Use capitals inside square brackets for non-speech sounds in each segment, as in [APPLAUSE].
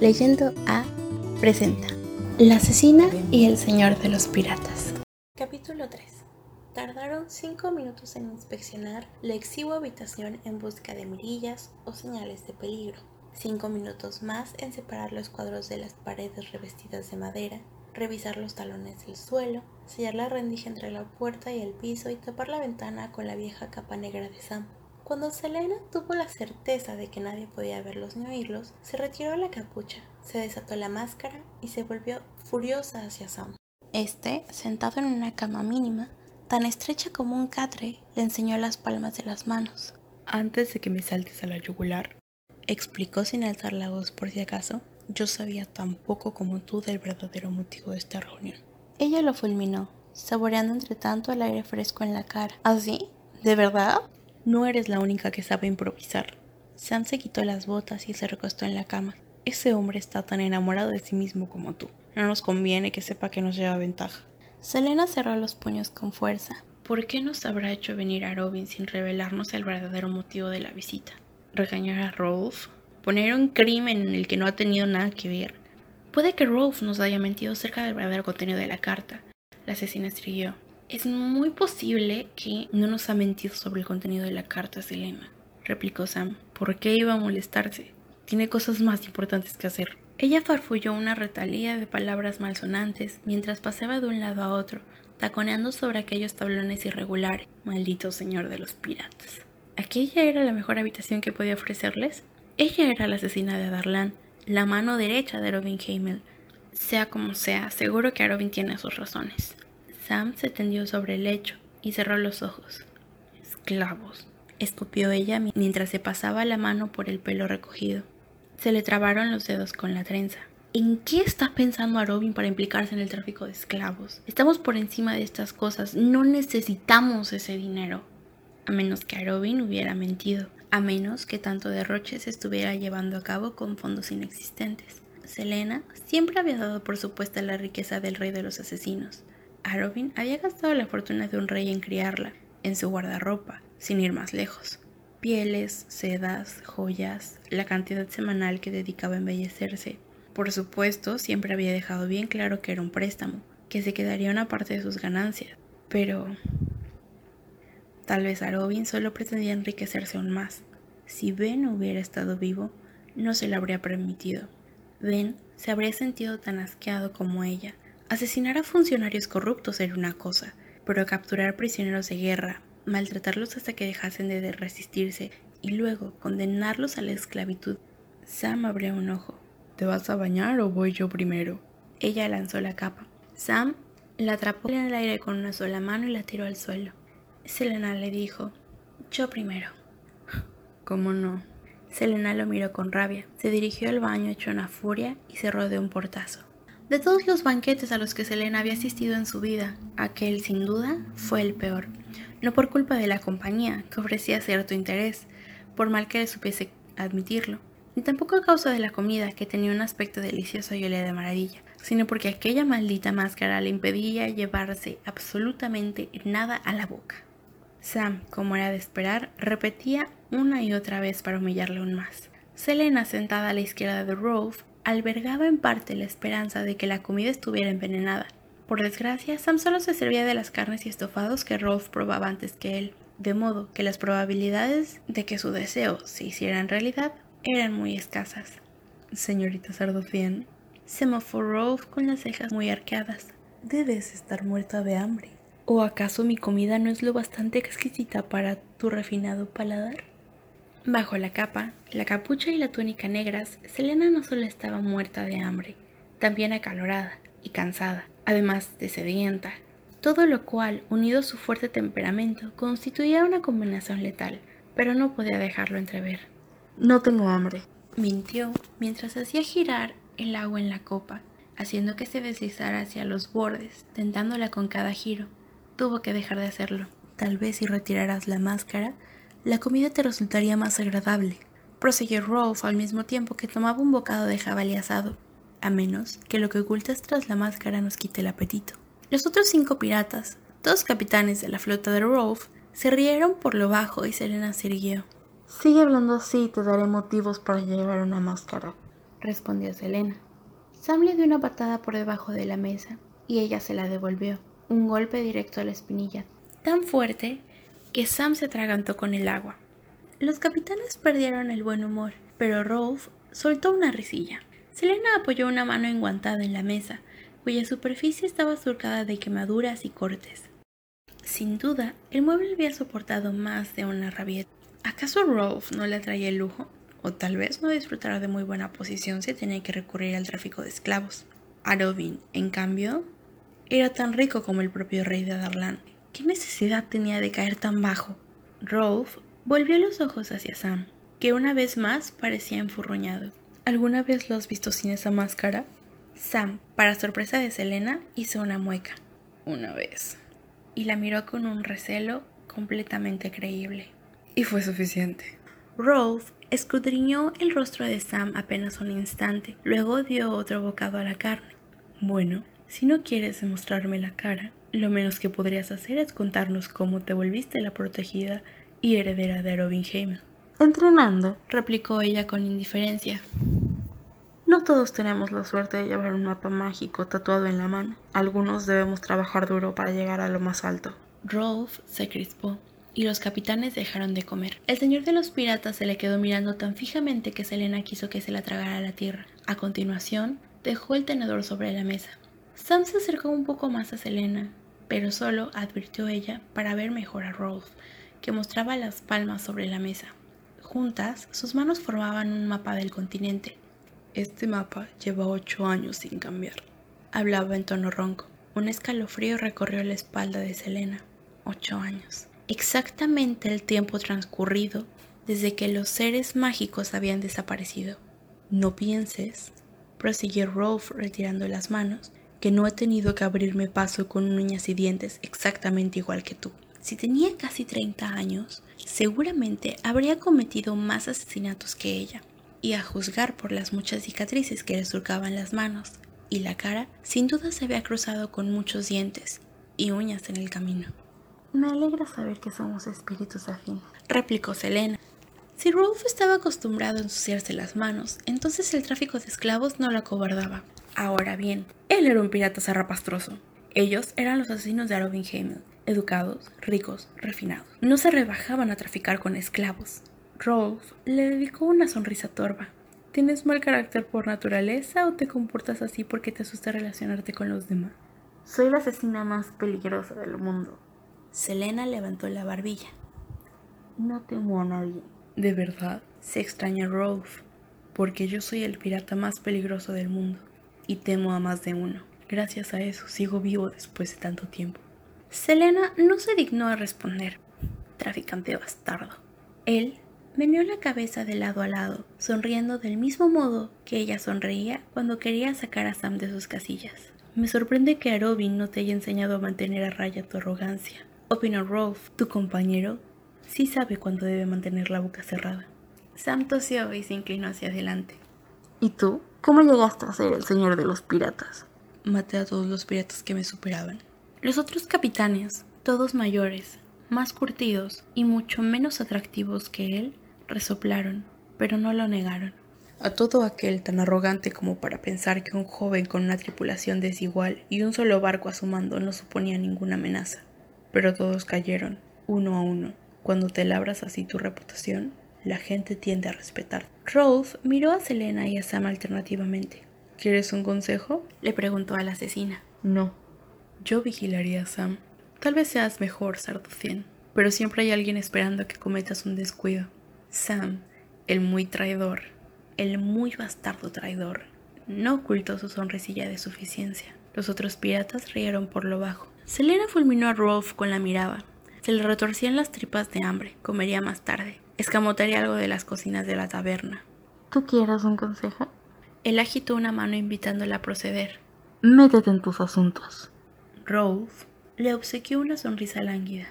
Leyendo A presenta La asesina y el señor de los piratas. Capítulo 3. Tardaron 5 minutos en inspeccionar la exigua habitación en busca de mirillas o señales de peligro. 5 minutos más en separar los cuadros de las paredes revestidas de madera, revisar los talones del suelo, sellar la rendija entre la puerta y el piso y tapar la ventana con la vieja capa negra de Sam. Cuando Selena tuvo la certeza de que nadie podía verlos ni oírlos, se retiró la capucha, se desató la máscara y se volvió furiosa hacia Sam. Este, sentado en una cama mínima, tan estrecha como un catre, le enseñó las palmas de las manos. Antes de que me saltes a la yugular, explicó sin alzar la voz por si acaso, yo sabía tan poco como tú del verdadero motivo de esta reunión. Ella lo fulminó, saboreando entre tanto el aire fresco en la cara. ¿Así? ¿Ah, ¿De verdad? No eres la única que sabe improvisar. Sam se quitó las botas y se recostó en la cama. Ese hombre está tan enamorado de sí mismo como tú. No nos conviene que sepa que nos lleva ventaja. Selena cerró los puños con fuerza. ¿Por qué nos habrá hecho venir a Robin sin revelarnos el verdadero motivo de la visita? ¿Regañar a Rolf? ¿Poner un crimen en el que no ha tenido nada que ver? Puede que Rolf nos haya mentido acerca del verdadero contenido de la carta. La asesina estrelló. Es muy posible que no nos ha mentido sobre el contenido de la carta, Selena, replicó Sam. ¿Por qué iba a molestarse? Tiene cosas más importantes que hacer. Ella farfulló una retalía de palabras malsonantes mientras paseaba de un lado a otro, taconeando sobre aquellos tablones irregulares. Maldito señor de los piratas. ¿Aquella era la mejor habitación que podía ofrecerles? Ella era la asesina de Darlan, la mano derecha de Robin Hamel. Sea como sea, seguro que Robin tiene sus razones. Sam se tendió sobre el lecho y cerró los ojos. Esclavos, escupió ella mientras se pasaba la mano por el pelo recogido. Se le trabaron los dedos con la trenza. ¿En qué está pensando a Robin para implicarse en el tráfico de esclavos? Estamos por encima de estas cosas. No necesitamos ese dinero. A menos que a Robin hubiera mentido. A menos que tanto derroche se estuviera llevando a cabo con fondos inexistentes. Selena siempre había dado por supuesta la riqueza del rey de los asesinos. Arobin había gastado la fortuna de un rey en criarla, en su guardarropa, sin ir más lejos. Pieles, sedas, joyas, la cantidad semanal que dedicaba a embellecerse. Por supuesto, siempre había dejado bien claro que era un préstamo, que se quedaría una parte de sus ganancias. Pero... Tal vez Arobin solo pretendía enriquecerse aún más. Si Ben hubiera estado vivo, no se lo habría permitido. Ben se habría sentido tan asqueado como ella, Asesinar a funcionarios corruptos era una cosa, pero capturar prisioneros de guerra, maltratarlos hasta que dejasen de resistirse y luego condenarlos a la esclavitud. Sam abrió un ojo. ¿Te vas a bañar o voy yo primero? Ella lanzó la capa. Sam la atrapó en el aire con una sola mano y la tiró al suelo. Selena le dijo, yo primero. ¿Cómo no? Selena lo miró con rabia, se dirigió al baño hecho una furia y cerró de un portazo. De todos los banquetes a los que Selena había asistido en su vida, aquel sin duda fue el peor. No por culpa de la compañía, que ofrecía cierto interés, por mal que le supiese admitirlo, ni tampoco a causa de la comida, que tenía un aspecto delicioso y olía de maravilla, sino porque aquella maldita máscara le impedía llevarse absolutamente nada a la boca. Sam, como era de esperar, repetía una y otra vez para humillarle aún más. Selena, sentada a la izquierda de Rolf, albergaba en parte la esperanza de que la comida estuviera envenenada. Por desgracia, Sam solo se servía de las carnes y estofados que Rolf probaba antes que él, de modo que las probabilidades de que su deseo se hiciera en realidad eran muy escasas. Señorita Sardofian, semafó Rolf con las cejas muy arqueadas. Debes estar muerta de hambre. ¿O acaso mi comida no es lo bastante exquisita para tu refinado paladar? Bajo la capa, la capucha y la túnica negras, Selena no solo estaba muerta de hambre, también acalorada y cansada, además de sedienta, todo lo cual, unido a su fuerte temperamento, constituía una combinación letal, pero no podía dejarlo entrever. No tengo hambre, mintió mientras hacía girar el agua en la copa, haciendo que se deslizara hacia los bordes, tentándola con cada giro. Tuvo que dejar de hacerlo. Tal vez si retiraras la máscara, la comida te resultaría más agradable, prosiguió Rolf al mismo tiempo que tomaba un bocado de jabalí asado, a menos que lo que ocultas tras la máscara nos quite el apetito. Los otros cinco piratas, dos capitanes de la flota de Rolf, se rieron por lo bajo y Selena se irguió. Sigue hablando así y te daré motivos para llevar una máscara. respondió Selena. Sam le dio una patada por debajo de la mesa y ella se la devolvió, un golpe directo a la espinilla, tan fuerte que Sam se atragantó con el agua. Los capitanes perdieron el buen humor, pero Rolf soltó una risilla. Selena apoyó una mano enguantada en la mesa, cuya superficie estaba surcada de quemaduras y cortes. Sin duda, el mueble había soportado más de una rabieta. ¿Acaso Rolf no le atraía el lujo? O tal vez no disfrutara de muy buena posición si tenía que recurrir al tráfico de esclavos. Arovin, en cambio, era tan rico como el propio rey de Adarlan. ¿Qué necesidad tenía de caer tan bajo? Rolf volvió los ojos hacia Sam, que una vez más parecía enfurruñado. ¿Alguna vez lo has visto sin esa máscara? Sam, para sorpresa de Selena, hizo una mueca. Una vez. Y la miró con un recelo completamente creíble. Y fue suficiente. Rolf escudriñó el rostro de Sam apenas un instante, luego dio otro bocado a la carne. Bueno, si no quieres demostrarme la cara, lo menos que podrías hacer es contarnos cómo te volviste la protegida y heredera de Robinheim. Entrenando, replicó ella con indiferencia. No todos tenemos la suerte de llevar un mapa mágico tatuado en la mano. Algunos debemos trabajar duro para llegar a lo más alto. Rolf se crispó y los capitanes dejaron de comer. El señor de los piratas se le quedó mirando tan fijamente que Selena quiso que se la tragara a la tierra. A continuación, dejó el tenedor sobre la mesa. Sam se acercó un poco más a Selena, pero solo advirtió ella para ver mejor a Rolf, que mostraba las palmas sobre la mesa. Juntas, sus manos formaban un mapa del continente. Este mapa lleva ocho años sin cambiar. Hablaba en tono ronco. Un escalofrío recorrió la espalda de Selena. Ocho años. Exactamente el tiempo transcurrido desde que los seres mágicos habían desaparecido. No pienses, prosiguió Rolf retirando las manos, que no he tenido que abrirme paso con uñas y dientes exactamente igual que tú. Si tenía casi 30 años, seguramente habría cometido más asesinatos que ella, y a juzgar por las muchas cicatrices que le surcaban las manos y la cara, sin duda se había cruzado con muchos dientes y uñas en el camino. Me alegra saber que somos espíritus afines, replicó Selena. Si Rolf estaba acostumbrado a ensuciarse las manos, entonces el tráfico de esclavos no lo acobardaba. Ahora bien, él era un pirata zarrapastroso. Ellos eran los asesinos de Arovinheim, educados, ricos, refinados. No se rebajaban a traficar con esclavos. Rolf le dedicó una sonrisa torva. ¿Tienes mal carácter por naturaleza o te comportas así porque te asusta relacionarte con los demás? Soy la asesina más peligrosa del mundo. Selena levantó la barbilla. No temo a nadie. ¿De verdad? Se extraña Rolf, porque yo soy el pirata más peligroso del mundo y temo a más de uno. Gracias a eso sigo vivo después de tanto tiempo. Selena no se dignó a responder. Traficante bastardo. Él meneó la cabeza de lado a lado, sonriendo del mismo modo que ella sonreía cuando quería sacar a Sam de sus casillas. Me sorprende que Robin no te haya enseñado a mantener a raya tu arrogancia. Opinó Rolf, tu compañero, sí sabe cuándo debe mantener la boca cerrada. Sam tosió y se inclinó hacia adelante. ¿Y tú? ¿Cómo llegaste a ser el señor de los piratas? Maté a todos los piratas que me superaban. Los otros capitanes, todos mayores, más curtidos y mucho menos atractivos que él, resoplaron, pero no lo negaron. A todo aquel tan arrogante como para pensar que un joven con una tripulación desigual y un solo barco a su mando no suponía ninguna amenaza. Pero todos cayeron, uno a uno. Cuando te labras así tu reputación, la gente tiende a respetar. Rolf miró a Selena y a Sam alternativamente. ¿Quieres un consejo? le preguntó a la asesina. No, yo vigilaría a Sam. Tal vez seas mejor, Sarducien, pero siempre hay alguien esperando a que cometas un descuido. Sam, el muy traidor, el muy bastardo traidor, no ocultó su sonrisilla de suficiencia. Los otros piratas rieron por lo bajo. Selena fulminó a Rolf con la mirada. Se le retorcían las tripas de hambre. Comería más tarde. Escamotaría algo de las cocinas de la taberna. ¿Tú quieres un consejo? Él agitó una mano invitándola a proceder. Métete en tus asuntos. Rolf le obsequió una sonrisa lánguida.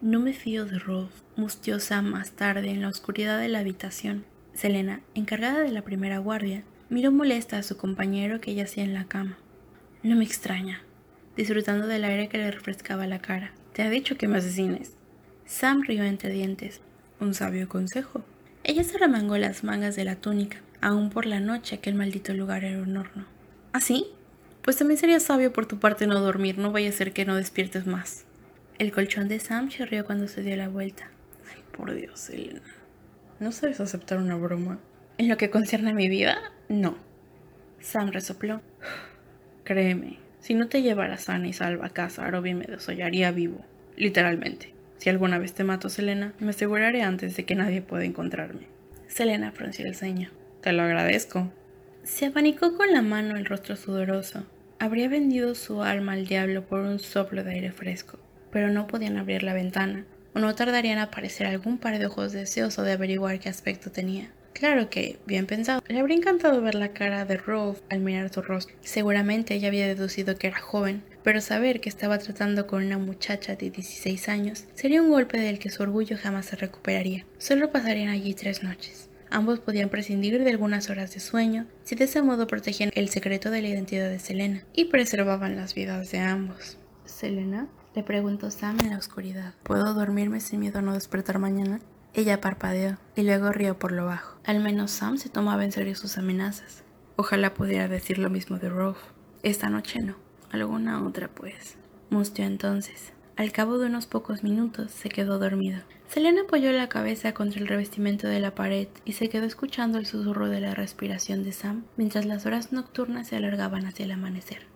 No me fío de Rolf, mustió Sam más tarde en la oscuridad de la habitación. Selena, encargada de la primera guardia, miró molesta a su compañero que yacía en la cama. No me extraña, disfrutando del aire que le refrescaba la cara. Te ha dicho que me asesines. Sam rió entre dientes. Un sabio consejo. Ella se remangó las mangas de la túnica, Aún por la noche aquel maldito lugar era un horno. ¿Ah, sí? Pues también sería sabio por tu parte no dormir, no vaya a ser que no despiertes más. El colchón de Sam chirrió cuando se dio la vuelta. Ay, por Dios, Elena. ¿No sabes aceptar una broma? En lo que concierne a mi vida, no. Sam resopló. [SIGHS] Créeme, si no te llevara sana y salva a casa, Robin me desollaría vivo. Literalmente. Si alguna vez te mato, Selena, me aseguraré antes de que nadie pueda encontrarme. Selena frunció el ceño. Te lo agradezco. Se abanicó con la mano el rostro sudoroso. Habría vendido su alma al diablo por un soplo de aire fresco, pero no podían abrir la ventana, o no tardarían en aparecer algún par de ojos deseosos de averiguar qué aspecto tenía. Claro que, bien pensado, le habría encantado ver la cara de Rolf al mirar su rostro. Seguramente ella había deducido que era joven, pero saber que estaba tratando con una muchacha de 16 años sería un golpe del que su orgullo jamás se recuperaría. Solo pasarían allí tres noches. Ambos podían prescindir de algunas horas de sueño si de ese modo protegían el secreto de la identidad de Selena y preservaban las vidas de ambos. ¿Selena? Le preguntó Sam en la oscuridad. ¿Puedo dormirme sin miedo a no despertar mañana? Ella parpadeó y luego rió por lo bajo. Al menos Sam se tomaba en serio sus amenazas. Ojalá pudiera decir lo mismo de Rolf. Esta noche no. Alguna otra, pues. Mustió entonces. Al cabo de unos pocos minutos se quedó dormido. Selena apoyó la cabeza contra el revestimiento de la pared y se quedó escuchando el susurro de la respiración de Sam mientras las horas nocturnas se alargaban hacia el amanecer.